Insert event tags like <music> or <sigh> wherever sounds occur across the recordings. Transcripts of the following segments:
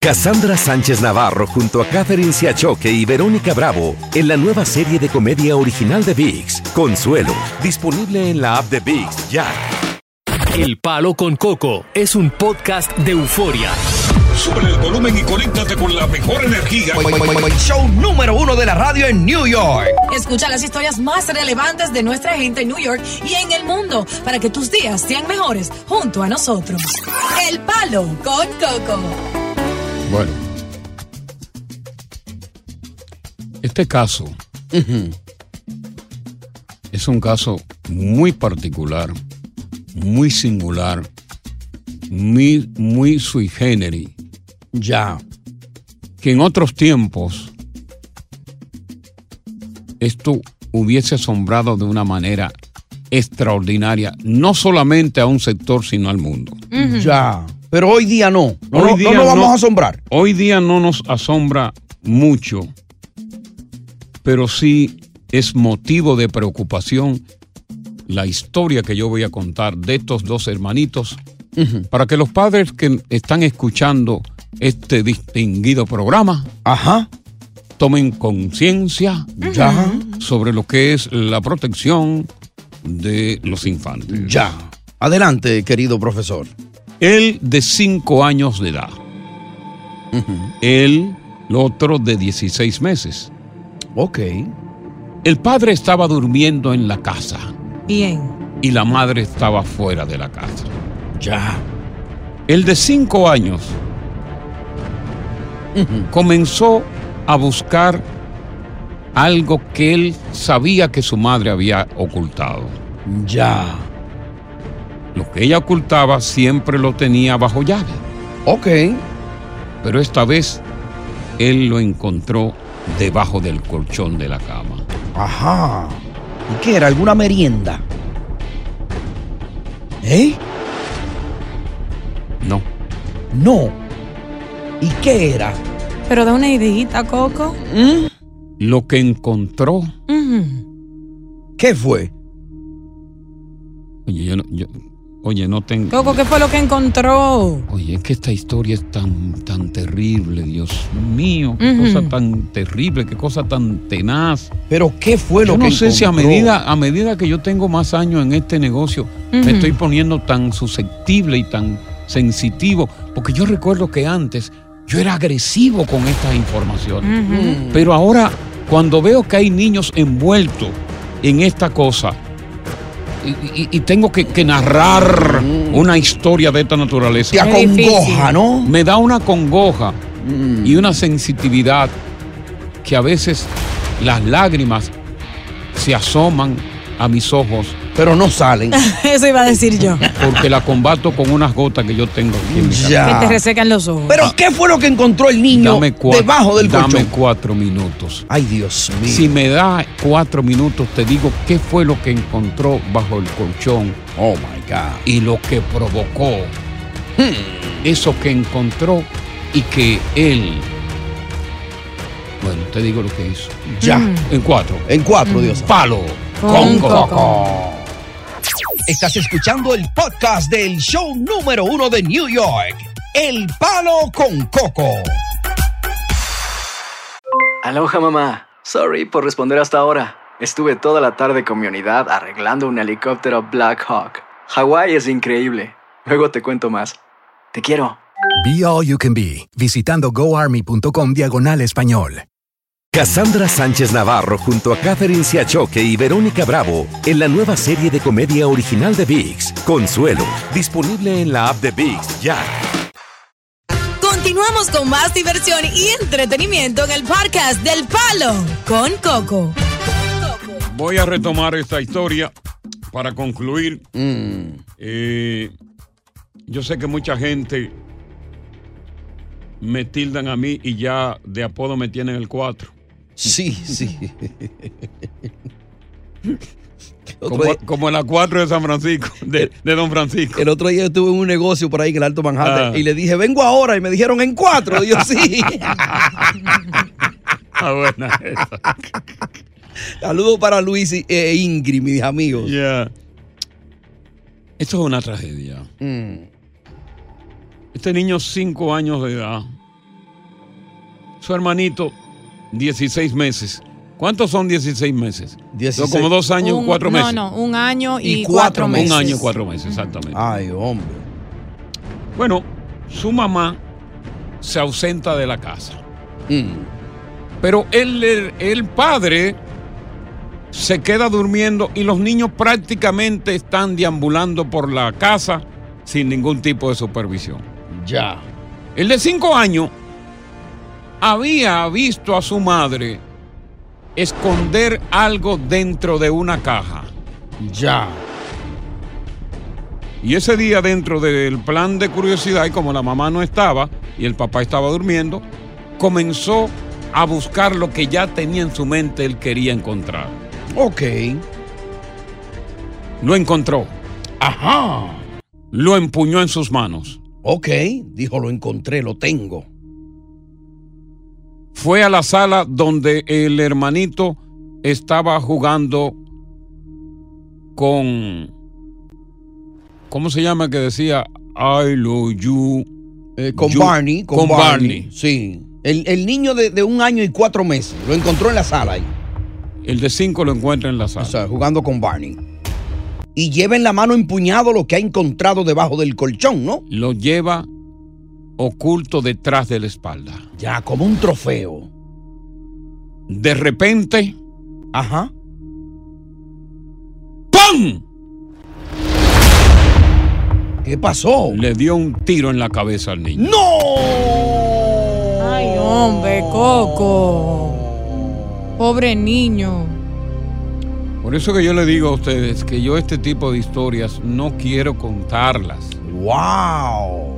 Cassandra Sánchez Navarro junto a Catherine Siachoque y Verónica Bravo en la nueva serie de comedia original de VIX, Consuelo, disponible en la app de VIX ya. El Palo con Coco es un podcast de euforia. Sube el volumen y conéctate con la mejor energía. Show número uno de la radio en New York. Escucha las historias más relevantes de nuestra gente en New York y en el mundo para que tus días sean mejores junto a nosotros. El Palo con Coco. Bueno. Este caso es un caso muy particular, muy singular, muy, muy sui generis. Ya. Que en otros tiempos esto hubiese asombrado de una manera extraordinaria, no solamente a un sector, sino al mundo. Ya. Pero hoy día no. No, Hoy no- día no nos vamos no- a asombrar. Hoy día no nos asombra mucho, pero sí es motivo de preocupación la historia que yo voy a contar de estos dos hermanitos para que los padres que están escuchando este distinguido programa tomen conciencia Ya. sobre lo que es la protección de los infantes. Ya. Adelante, querido profesor. Él de 5 años de edad. Él, el otro de 16 meses. Ok. El padre estaba durmiendo en la casa Bien. y la madre estaba fuera de la casa. Ya. El de 5 años comenzó a buscar algo que él sabía que su madre había ocultado. Ya. Lo que ella ocultaba siempre lo tenía bajo llave. Ok. Pero esta vez él lo encontró debajo del colchón de la cama. Ajá. ¿Y qué era? ¿Alguna merienda? ¿Eh? No. No. ¿Y qué era? Pero da una ideita, Coco. Lo que encontró. ¿Qué fue? Oye, yo no, yo- oye, no tengo. Coco, ¿qué fue lo que encontró? Oye, es que esta historia es tan, tan terrible, Dios mío, qué cosa tan terrible, qué cosa tan tenaz. Pero ¿qué fue lo yo no que sé si a encontró? medida, a medida que yo tengo más años en este negocio, me estoy poniendo tan susceptible y tan sensitivo, porque yo recuerdo que antes yo era agresivo con estas informaciones. Pero ahora, cuando veo que hay niños envueltos en esta cosa, y, tengo que, que narrar una historia de esta naturaleza. Te acongoja, ¿no? Me da una congoja y una sensitividad que a veces las lágrimas se asoman a mis ojos. Pero no salen. <laughs> Eso iba a decir yo. Porque la combato con unas gotas que yo tengo aquí en mi Ya. Que te resecan los ojos. Pero ¿qué fue lo que encontró el niño Dame cua- debajo del dame colchón? cuatro minutos. Ay, Dios mío. Si me da cuatro minutos, te digo qué fue lo que encontró bajo el colchón. Oh my God. Y lo que provocó eso que encontró y que él. Bueno, te digo lo que hizo. Ya. En cuatro. En cuatro, Dios. Palo. Con Coco. Estás escuchando el podcast del show número uno de New York. El Palo con Coco. Aloha mamá. Sorry por responder hasta ahora. Estuve toda la tarde con mi unidad arreglando un helicóptero Black Hawk. Hawái es increíble. Luego te cuento más. Te quiero. Be All You Can Be, visitando goarmy.com diagonal español. Cassandra Sánchez Navarro junto a Catherine Siachoque y Verónica Bravo en la nueva serie de comedia original de VIX, Consuelo, disponible en la app de VIX ya. Continuamos con más diversión y entretenimiento en el podcast del Palo con Coco. Voy a retomar esta historia para concluir. Eh, yo sé que mucha gente me tildan a mí y ya de apodo me tienen el 4. Sí, sí. <laughs> Como, como la 4 de San Francisco, de, de Don Francisco. El otro día estuve en un negocio por ahí en el Alto Manhattan Ah. y le dije, vengo ahora. Y me dijeron, en cuatro. Y yo, sí. <laughs> Ah, buena. Saludos para Luis e Ingrid, mis amigos. Ya. Esto es una tragedia. Mm. Este niño, 5 años de edad. Su hermanito, 16 meses. ¿Cuántos son 16 meses? 16. Son como dos años y Un- cuatro no, meses. No, un año y, Y cuatro, cuatro meses. Un año y cuatro meses, exactamente. Ay, hombre. Bueno, su mamá se ausenta de la casa. Mm. Pero el, el, el padre se queda durmiendo y los niños prácticamente están deambulando por la casa sin ningún tipo de supervisión. Ya. El de cinco años había visto a su madre esconder algo dentro de una caja. Ya. Y ese día dentro del plan de curiosidad, y como la mamá no estaba y el papá estaba durmiendo, comenzó a buscar lo que ya tenía en su mente él quería encontrar. Ok. Lo encontró, Ajá. lo empuñó en sus manos, Ok. Dijo, lo encontré, lo tengo. Fue a la sala donde el hermanito estaba jugando con... ¿Cómo se llama que decía? I love you. Eh, con You- Barney. Con, con Barney. Barney. Sí. El, el niño de, de un año y cuatro meses. Lo encontró en la sala ahí. El de cinco lo encuentra en la O sala. sea, jugando con Barney. Y lleva en la mano empuñado lo que ha encontrado debajo del colchón, ¿no? Lo lleva oculto detrás de la espalda. Ya, como un trofeo. De repente, Ajá. ¡pum! ¿Qué pasó? Le dio un tiro en la cabeza al niño. ¡No! Ay, hombre, Coco. Pobre niño. Por eso que yo le digo a ustedes que yo este tipo de historias no quiero contarlas. ¡Wow!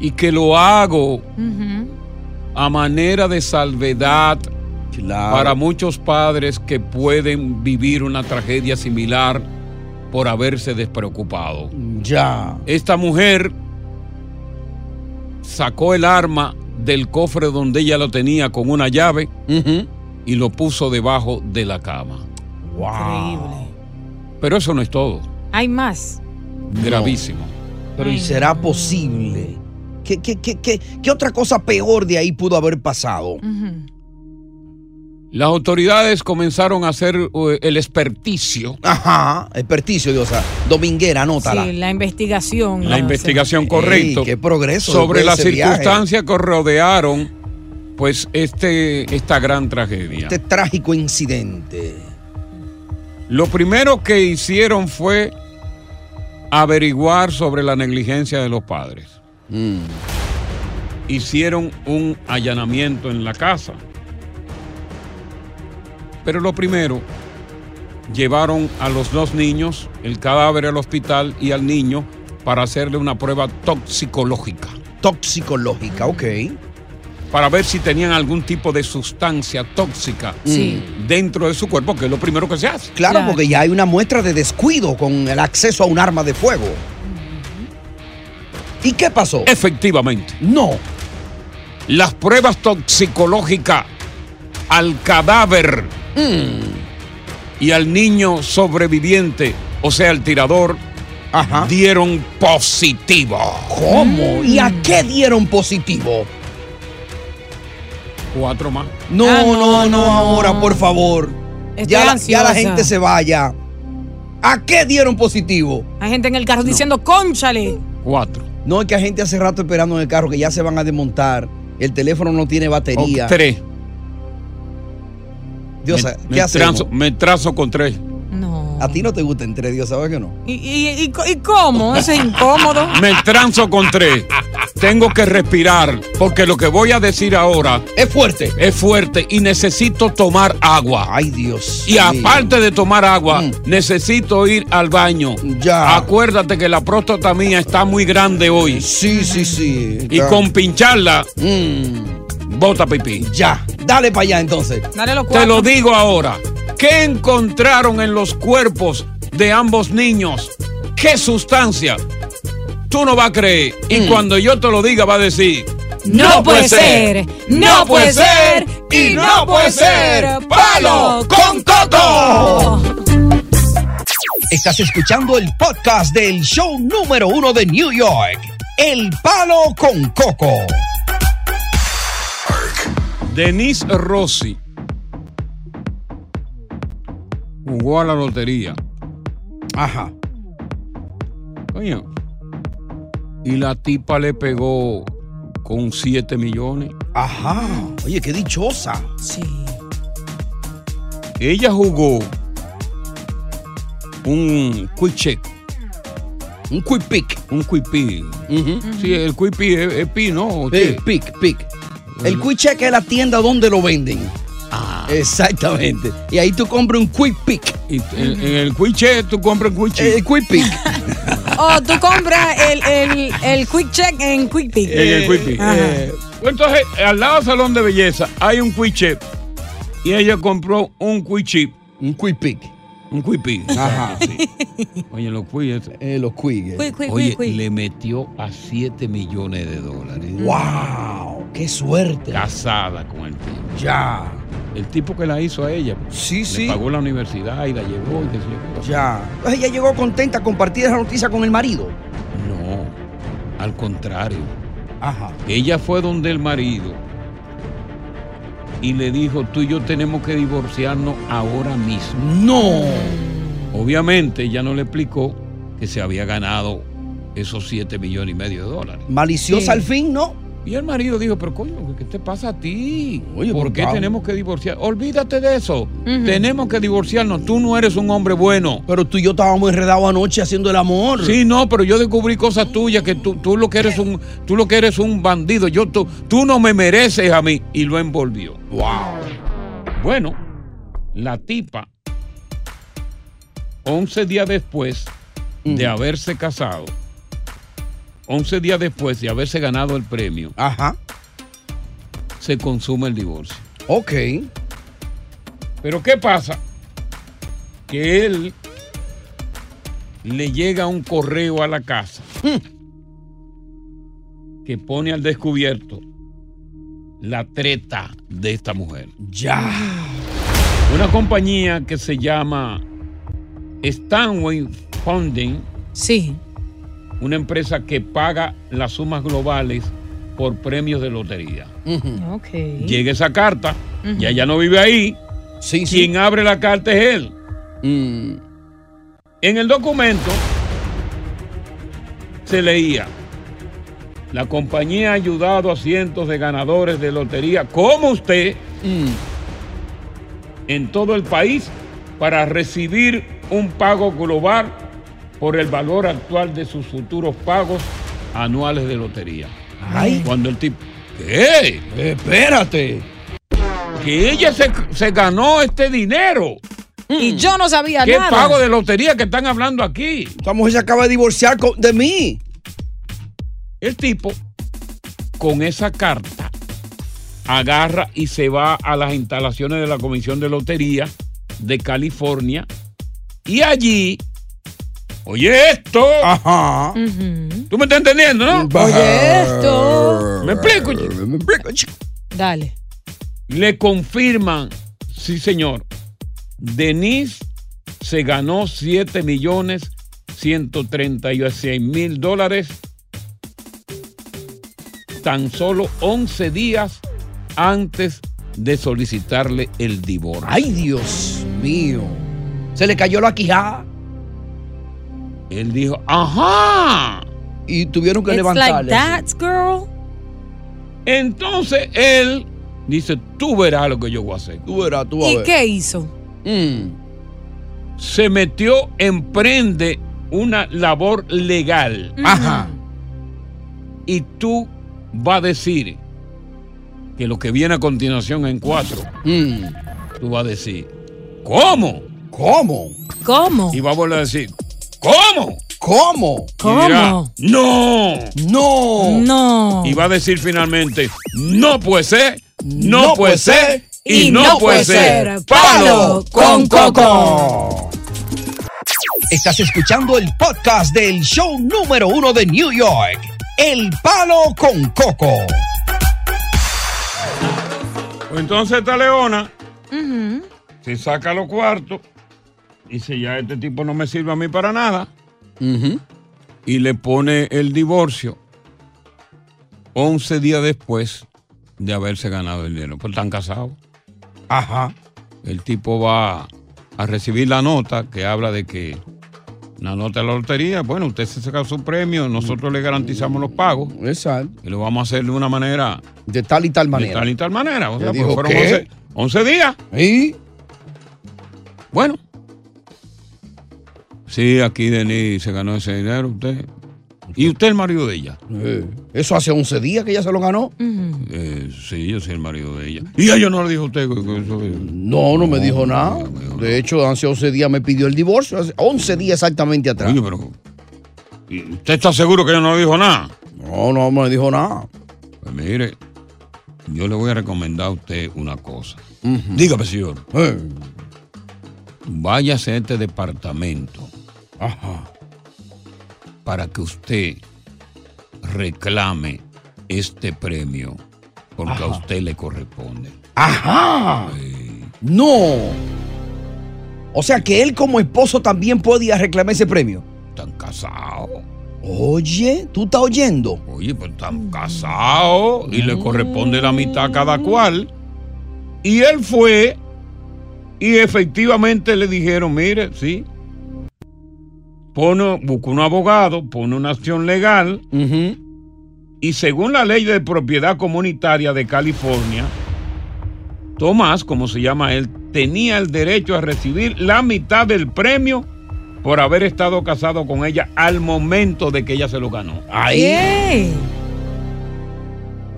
Y que lo hago a manera de salvedad Claro. para muchos padres que pueden vivir una tragedia similar por haberse despreocupado. Ya. Esta mujer sacó el arma del cofre donde ella lo tenía con una llave y lo puso debajo de la cama. Wow. Increíble. Pero eso no es todo. Hay más. Gravísimo. Pero ¿y será posible? ¿Qué, qué, qué, qué, qué otra cosa peor de ahí pudo haber pasado? Las autoridades comenzaron a hacer eh, el experticio, Ajá, experticio, Dios, o sea, dominguera, anótala. Sí, la investigación. la no, investigación Ey, correcto, qué progreso sobre las circunstancias que rodearon pues este, esta gran tragedia. Este trágico incidente. Lo primero que hicieron fue averiguar sobre la negligencia de los padres. Mm. Hicieron un allanamiento en la casa. Pero lo primero, llevaron a los dos niños, el cadáver al hospital y al niño para hacerle una prueba toxicológica, Toxicológica, ok. para ver si tenían algún tipo de sustancia tóxica Sí. dentro de su cuerpo, que es lo primero que se hace. Claro, Claro. porque ya hay una muestra de descuido con el acceso a un arma de fuego. ¿Y qué pasó? Efectivamente. No. las pruebas toxicológicas al cadáver y al niño sobreviviente, o sea, el tirador, Ajá. dieron positivo. ¿Cómo? ¿Y a qué dieron positivo? Cuatro más. No, Ah, no, no, no, no. ahora, por favor. Estoy Ya la, ya la gente se vaya. ¿A qué dieron positivo? Hay gente en el carro diciendo, conchale. Cuatro. No, es que hay gente hace rato esperando en el carro que ya se van a desmontar. El teléfono no tiene O batería. tres. Dios, me, ¿qué me hacemos? trazo, me trazo con tres. A ti no te gusta entre Dios, ¿sabes que no? ¿Y, y, y, y cómo? Eso es incómodo. <laughs> Me transo con tres. Tengo que respirar porque lo que voy a decir ahora Es fuerte. es fuerte y necesito tomar agua. Ay, Dios. Y aparte de tomar agua, necesito ir al baño. Ya. Acuérdate que la próstata mía está muy grande hoy. Sí, sí, sí. Y con pincharla, Mm, bota pipí. ya. Dale para allá entonces. Dale los Te lo digo ahora. ¿Qué encontraron en los cuerpos de ambos niños? ¿Qué sustancia? Tú no vas a creer. Y cuando yo te lo diga, va a decir. No puede ser, no puede ser y no puede ser. ¡Palo con coco! Estás escuchando el podcast del show número uno de New York. El Palo con Coco. Denise Rossi jugó a la lotería. Ajá. Coño. Y la tipa le pegó con 7 millones. Ajá. Oye, qué dichosa. Sí. Ella jugó un quick check, Un quick pick. un quick pi. Sí, el quick pi es, es pi, ¿no? Eh, pick, pick. El quick check es la tienda donde lo venden. <laughs> Exactamente. Y ahí tú compras un quick pick. Y en, en el quick check tú compras quick check. El quick pick. <laughs> O tú compras el, el, el quick check en Quick Pick. en el quick pick. Eh, entonces, al lado del salón de belleza hay un quick check. Y ella compró un quick chip. un quick pick. Un quick pi. Ajá. Sí. <laughs> Oye, los quick. ese- Eh, los quick. eh. Oye, le metió a 7 millones de dólares. ¡Wow! ¡Qué suerte! Casada con el tipo. Ya. El tipo que la hizo a ella. Sí, Le sí. pagó la universidad y la llevó y qué sé yo qué. Ya. Entonces ella llegó contenta a compartir esa noticia con el marido. No, al contrario. Ajá. Ella fue donde el marido y le dijo, tú y yo tenemos que divorciarnos ahora mismo. No. Obviamente ella no le explicó que se había ganado esos 7 millones y medio de dólares. Maliciosa Sí. al fin, ¿no? Y el marido dijo, pero coño, ¿qué te pasa a ti? Oye, ¿Por pero qué tenemos que divorciar? Olvídate de eso. Tenemos que divorciarnos. Tú no eres un hombre bueno. Pero tú y yo estábamos enredados anoche haciendo el amor. Sí, no, pero yo descubrí cosas tuyas que tú, tú lo que eres un, tú lo que eres un bandido. Yo, tú, tú no me mereces a mí. Y lo envolvió. Wow. Bueno, la tipa, 11 días después de haberse casado, 11 días después de haberse ganado el premio, Ajá. se consume el divorcio. Ok. Pero ¿qué pasa? Que él le llega un correo a la casa que pone al descubierto la treta de esta mujer. Ya. Una compañía que se llama Stanway Funding, Sí. Una empresa que paga las sumas globales por premios de lotería. Ok. Llega esa carta, y ella no vive ahí. Sí, sí. Quien abre la carta es él. Mm. En el documento se leía, la compañía ha ayudado a cientos de ganadores de lotería como usted Mm. en todo el país para recibir un pago global por el valor actual de sus futuros pagos anuales de lotería. Ay. Cuando el tipo, ¿qué? Espérate. Que ella se, se ganó este dinero. Y yo no sabía ¿Qué nada. pago de lotería que están hablando aquí? Esta mujer se acaba de divorciar co- de mí. El tipo, con esa carta, agarra y se va a las instalaciones de la Comisión de Lotería de California. Y allí, oye esto, Ajá. ¿tú me estás entendiendo, no? Oye esto. ¿Me explico? chico? Me explico, chico. Dale. Le confirman, sí señor, Denise se ganó 7 millones 136 mil dólares tan solo 11 días antes de solicitarle el divorcio. Ay, Dios mío. Se le cayó la quijada Él dijo, ajá. y tuvieron que It's like levantarle. that, girl. Entonces él dice, tú verás lo que yo voy a hacer. Tú verás, tú vas a ¿Y ver. qué hizo? Mm. se metió, emprende una labor legal. Ajá. Y tú vas a decir que lo que viene a continuación en cuatro, tú vas a decir, ¿cómo? ¿Cómo? ¿Cómo? Y va a volver a decir, ¿cómo? ¿Cómo? Dirá, no. No. No. Y va a decir finalmente, no puede ser, no, No puede ser ser, y, no, puede ser. Palo con Coco. Estás escuchando el podcast del show número uno de New York, El Palo con Coco. Pues entonces esta leona se saca los cuartos dice, ya este tipo no me sirve a mí para nada. Y le pone el divorcio 11 días después de haberse ganado el dinero. Pues están casados. Ajá. El tipo va a recibir la nota que habla de que la nota de la lotería, bueno, usted se saca su premio, nosotros le garantizamos los pagos. Exacto. Y lo vamos a hacer de una manera. De tal y tal De manera. tal y tal manera. O sea, pues fueron ¿qué? 11, 11 días. ¿Y? Bueno. Sí, aquí Denis se ganó ese dinero, usted. ¿Y usted el marido de ella? Eh, eso hace 11 días que ella se lo ganó. Eh, sí, yo soy el marido de ella. ¿Y ella no le dijo a usted que, que eso- No, no me dijo nada. De hecho, hace 11 días me pidió el divorcio. Hace 11 días exactamente atrás. Oye, pero. ¿y ¿Usted está seguro que ella no le dijo nada? No, no me dijo nada. Pues mire, yo le voy a recomendar a usted una cosa. Dígame, señor. Eh, Váyase a este departamento Ajá. para que usted reclame este premio, porque a usted le corresponde. Ajá. No. O sea que él como esposo también podía reclamar ese premio. Están casados. Oye, ¿tú estás oyendo? Oye, pues están casados y le corresponde la mitad a cada cual. Y él fue y efectivamente le dijeron, mire, sí, pone, busca un abogado, pone una acción legal y según la ley de propiedad comunitaria de California, Tomás, como se llama él, tenía el derecho a recibir la mitad del premio por haber estado casado con ella al momento de que ella se lo ganó. Ahí.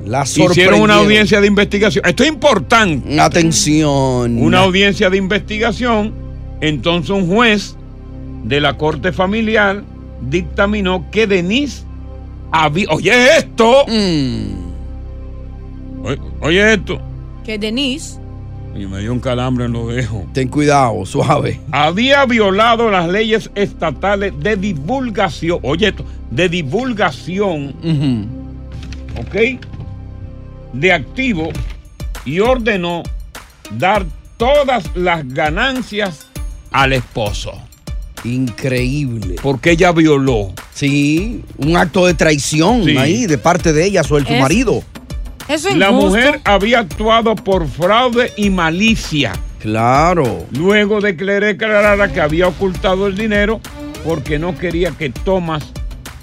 La Hicieron una audiencia de investigación. Esto es importante. Atención. Una audiencia de investigación. Entonces un juez de la corte familiar dictaminó que Denise había... Oye esto. Mm. Oye, oye esto. Que Denise. Y me dio un calambre en los dedos. Ten cuidado, suave. Había violado las leyes estatales de divulgación. Oye esto. De divulgación. ¿Ok? De activo. Y ordenó dar todas las ganancias al esposo. Increíble. Porque ella violó. Sí, un acto de traición Sí. ahí de parte de ella sobre tu Es- marido. Eso es La injusto. mujer había actuado por fraude y malicia. Claro. Luego de que le declarara que había ocultado el dinero porque no quería que Thomas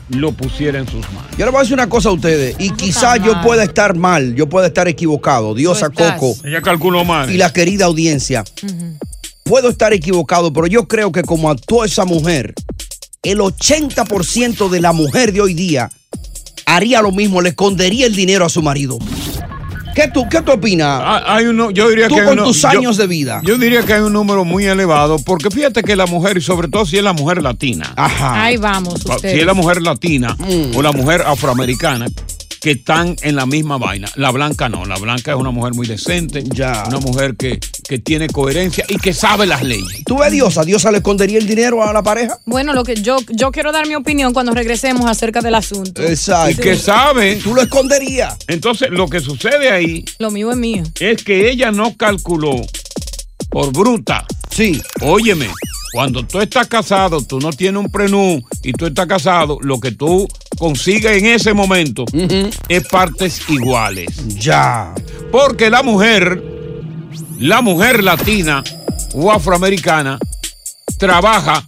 lo pusiera en sus manos. Yo le voy a decir una cosa a ustedes, y quizás yo pueda estar mal, yo pueda estar equivocado, Dios a Coco Ella calculó mal. y la querida audiencia. Puedo estar equivocado, pero yo creo que como actuó esa mujer, el 80% de la mujer de hoy día haría lo mismo, le escondería el dinero a su marido. ¿Qué tú, qué tú opinas? Ah, Hay uno, yo diría Tú que con uno- tus yo- años de vida. Yo diría que hay un número muy elevado, porque fíjate que la mujer, y sobre todo si es la mujer latina, Ajá. Ahí vamos, si es la mujer latina Mm. o la mujer afroamericana, que están en la misma vaina. La blanca no, la blanca es una mujer muy decente, Ya. una mujer que, que tiene coherencia y que sabe las leyes. ¿Tú ves a Diosa? ¿Diosa le escondería el dinero a la pareja? Bueno, lo que yo, yo quiero dar mi opinión cuando regresemos acerca del asunto. Exacto. Y que sabe. Tú lo esconderías. Entonces, lo que sucede ahí Lo mío es mío. es que ella no calculó por bruta. Sí. Óyeme, cuando tú estás casado, tú no tienes un prenú y tú estás casado, lo que tú consigues en ese momento es partes iguales. Ya. Porque la mujer, la mujer latina o afroamericana, trabaja